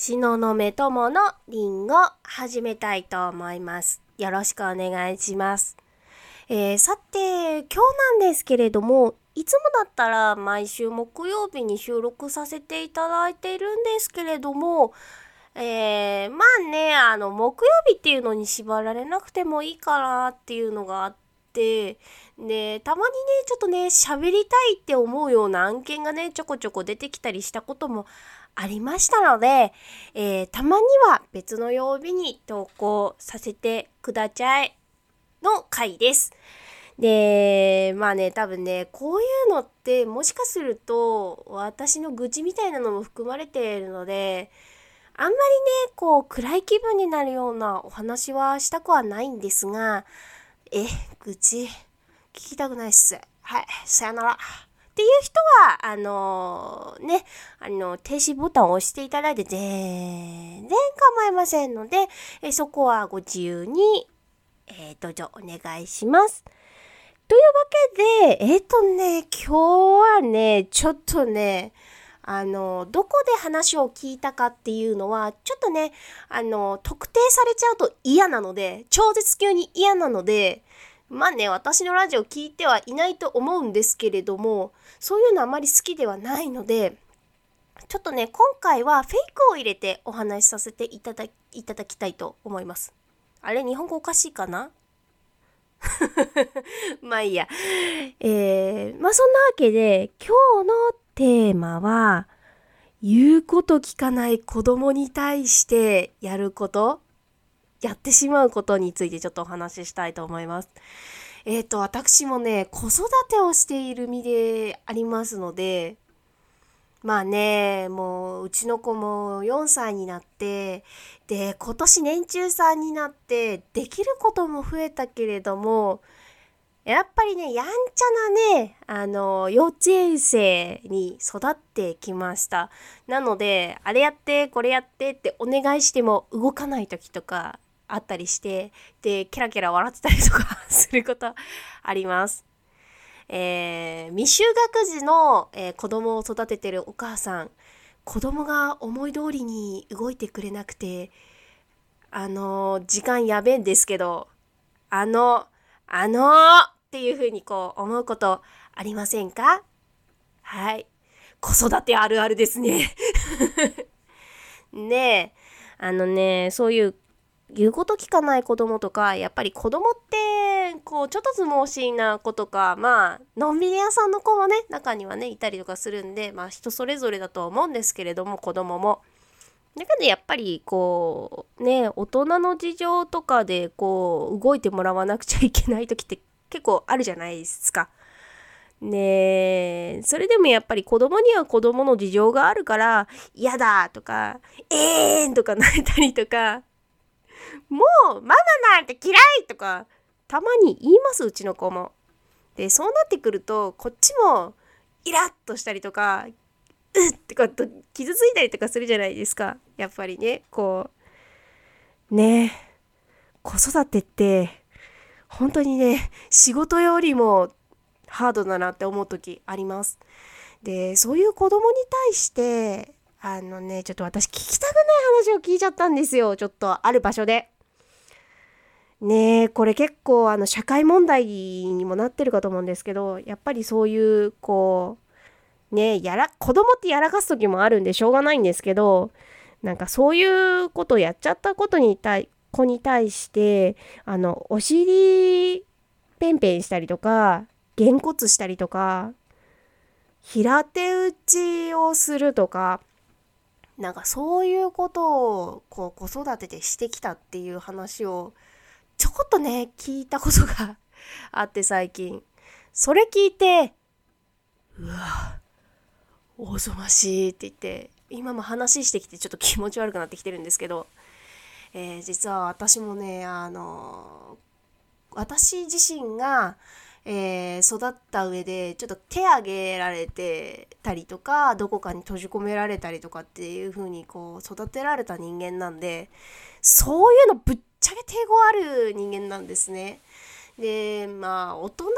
東雲友のりんご始めたいと思います。よろしくお願いします。えーさて、今日なんですけれども、いつもだったら毎週木曜日に収録させていただいているんですけれども、えーまあね、あの、木曜日っていうのに縛られなくてもいいかなっていうのがあって、で、たまにね、ちょっとね、喋りたいって思うような案件がね、ちょこちょこ出てきたりしたこともありましたので、えーたまには別の曜日に投稿させてくださいの回です。で、まあね、多分ね、こういうのってもしかすると私の愚痴みたいなのも含まれているので、あんまりね、こう暗い気分になるようなお話はしたくはないんですが、え、愚痴聞きたくないっす。はい、さよなら。っていう人は、あのね、あの、停止ボタンを押していただいて全然構いませんので、えそこはご自由に、えーどうぞお願いします。というわけで、えっ、とね、今日はね、ちょっとね、あの、どこで話を聞いたかっていうのは、ちょっとね、あの、特定されちゃうと嫌なので、超絶級に嫌なので、まあね、私のラジオ聞いてはいないと思うんですけれども、そういうのあまり好きではないので、ちょっとね、今回はフェイクを入れてお話しさせていただいただきたいと思います。あれ、日本語おかしいかな？まあいいや。えー、まあそんなわけで、今日のテーマは、言うこと聞かない子供に対してやること、やってしまうことについてちょっとお話ししたいと思います。えっ、と、私もね、子育てをしている身でありますので、まあね、もう、うちの子も4歳になって、で、今年年中さんになって、できることも増えたけれども、やっぱりね、やんちゃなね、あの、幼稚園生に育ってきました。なので、あれやって、これやってってお願いしても動かない時とかあったりして、で、ケラケラ笑ってたりとか することあります。えー未就学児の、えー子供を育ててるお母さん、子供が思い通りに動いてくれなくて、あのー時間やべえんですけど、あの、あのーっていうふうにこう思うことありませんか？はい。子育てあるあるですね。ねえ、あのね、そういう言うこと聞かない子供とか、やっぱり子供って、こう、ちょっとずもしいな子とか、まあ、のんびり屋さんの子もね、中にはね、いたりとかするんで、まあ、人それぞれだと思うんですけれども、子供も。だけどやっぱりこうね大人の事情とかでこう動いてもらわなくちゃいけない時って結構あるじゃないですか。ねえそれでもやっぱり子供には子供の事情があるから嫌だとかえーんとか泣いたりとかもうママなんて嫌いとかたまに言いますうちの子も。でそうなってくるとこっちもイラッとしたりとかうっってこうと傷ついたりとかするじゃないですかやっぱりねこうね子育てって本当にね仕事よりもハードだなって思う時ありますでそういう子供に対してあのねちょっと私聞きたくない話を聞いちゃったんですよ。ちょっとある場所で。ねえこれ結構あの社会問題にもなってるかと思うんですけどやっぱりそういうこうねやら子供ってやらかす時もあるんでしょうがないんですけどなんかそういうことをやっちゃったことに対子に対してあのお尻ペンペンしたりとかげんこつしたりとか平手打ちをするとかなんかそういうことをこう子育てでしてきたっていう話をちょこっとね聞いたことがあって最近。それ聞いてうわおぞましいって言って今も話してきてちょっと気持ち悪くなってきてるんですけど、えー実は私もねあの私自身が、えー育った上でちょっと手挙げられてたりとかどこかに閉じ込められたりとかっていう風にこう育てられた人間なんでそういうのぶっちゃけ抵抗ある人間なんですね。でまあ大人にな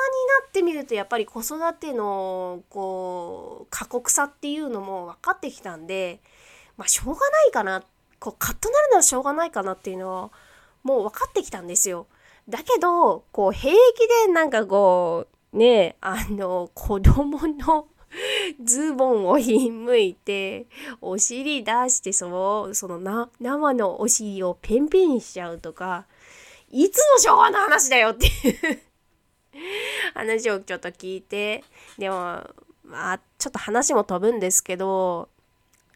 ってみるとやっぱり子育てのこう過酷さっていうのも分かってきたんでまあしょうがないかなこうカッとなるのはしょうがないかなっていうのはもう分かってきたんですよ。だけどこう平気でなんかこうねあの子供の ズボンをひんむいてお尻出してそのそのな生のお尻をペンペンしちゃうとかいつの昭和の話だよっていう話をちょっと聞いてでもまあちょっと話も飛ぶんですけど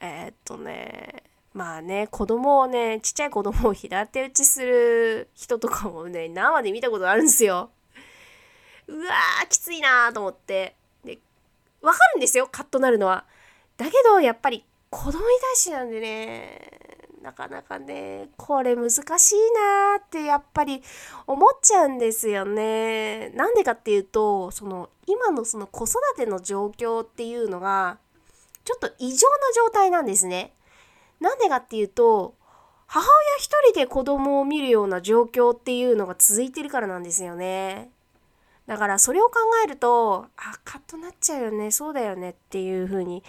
えー、っとねまあね子供をねちっちゃい子供を平手打ちする人とかもね生で見たことあるんですよ。うわーきついなーと思ってでわかるんですよカッとなるのは。だけどやっぱり子供に対してなんでねなかなかねこれ難しいなーってやっぱり思っちゃうんですよね。なんでかっていうとその今のその子育ての状況っていうのがちょっと異常な状態なんですね。なんでかっていうと母親一人で子供を見るような状況っていうのが続いてるからなんですよね。だからそれを考えるとあカッとなっちゃうよねそうだよねっていうふうに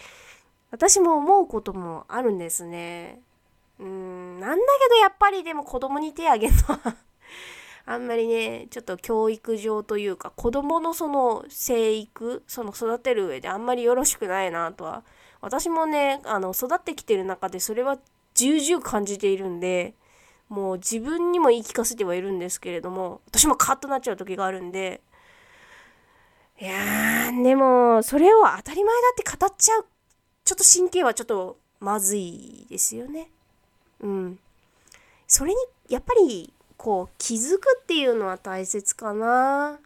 私も思うこともあるんですね。うんなんだけどやっぱりでも子供に手あげるのは あんまりねちょっと教育上というか子供のその生育その育てる上であんまりよろしくないなとは私もねあの育ってきてる中でそれは重々感じているんでもう自分にも言い聞かせてはいるんですけれども私もカッとなっちゃう時があるんでいやーでもそれを当たり前だって語っちゃうちょっと神経はちょっとまずいですよね。うん。それにやっぱりこう気づくっていうのは大切かな。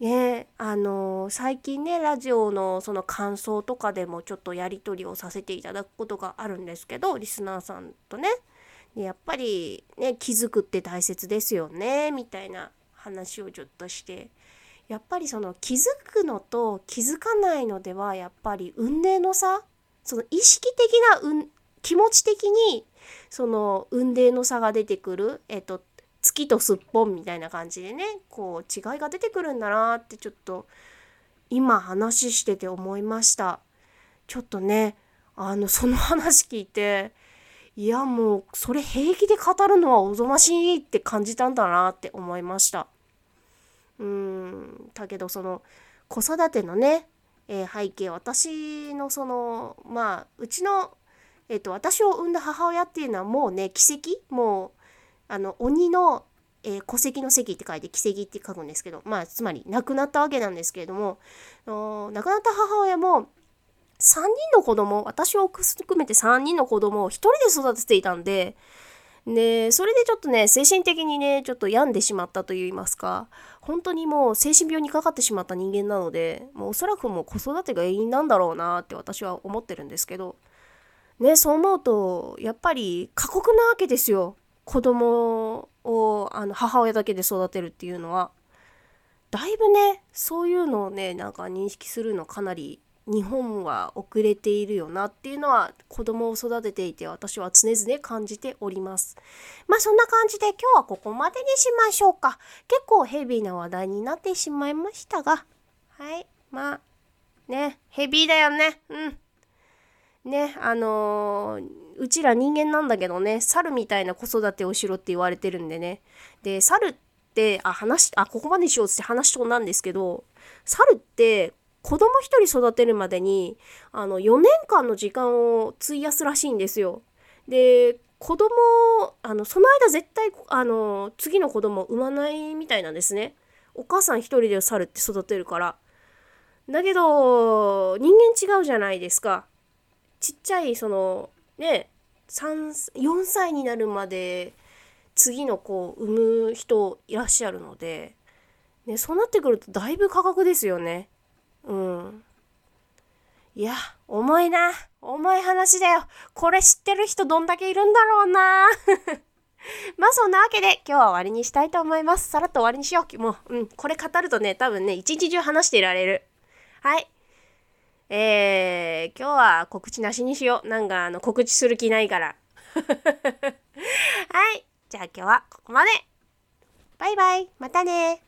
ねあの最近ねラジオのその感想とかでもちょっとやり取りをさせていただくことがあるんですけどリスナーさんとね。やっぱりね気づくって大切ですよねみたいな話をちょっとして。やっぱりその気づくのと気づかないのではやっぱり運命の差その意識的な、うん、気持ち的にその運命の差が出てくる、えっと、月とすっぽんみたいな感じでねこう違いが出てくるんだなってちょっと今話してて思いました。ちょっとねあのその話聞いていやもうそれ平気で語るのはおぞましいって感じたんだなって思いました。うん。だけどその子育てのね、えー、背景私のそのまあうちのえっ、と私を産んだ母親っていうのはもうね奇跡？もうあの鬼の、えー、戸籍の席って書いて奇跡って書くんですけどまあつまり亡くなったわけなんですけれども亡くなった母親も3人の子供私を含めて3人の子供を1人で育てていたんででそれでちょっとね精神的にねちょっと病んでしまったといいますか本当にもう精神病にかかってしまった人間なのでもうおそらくもう子育てが原因なんだろうなって私は思ってるんですけどねそう思うとやっぱり過酷なわけですよ。子供をあの母親だけで育てるっていうのはだいぶねそういうのをねなんか認識するのかなり日本は遅れているよなっていうのは子供を育てていて私は常々感じております。まあそんな感じで今日はここまでにしましょうか。結構ヘビーな話題になってしまいましたが、はい、まあね、ヘビーだよね。うん。ね、あのー、うちら人間なんだけどね、猿みたいな子育てをしろって言われてるんでね。で、猿って、あ、話、あ、ここまでしようって話し飛んだんですけど、猿って子供一人育てるまでに、あの、4年間の時間を費やすらしいんですよ。で、子供あのその間絶対あの次の子供を産まないみたいなんですねお母さん一人で猿って育てるからだけど人間違うじゃないですかちっちゃいそのね4歳になるまで次の子を産む人いらっしゃるので、ね、そうなってくるとだいぶ価格ですよね。うん。いや、重いな。重い話だよ。これ知ってる人どんだけいるんだろうな。まあそんなわけで今日は終わりにしたいと思います。さらっと終わりにしよう。もう、うん、これ語るとね、多分ね、一日中話していられる。はい。えー、今日は告知なしにしよう。なんかあの告知する気ないから。はい。じゃあ今日はここまで。バイバイ。またね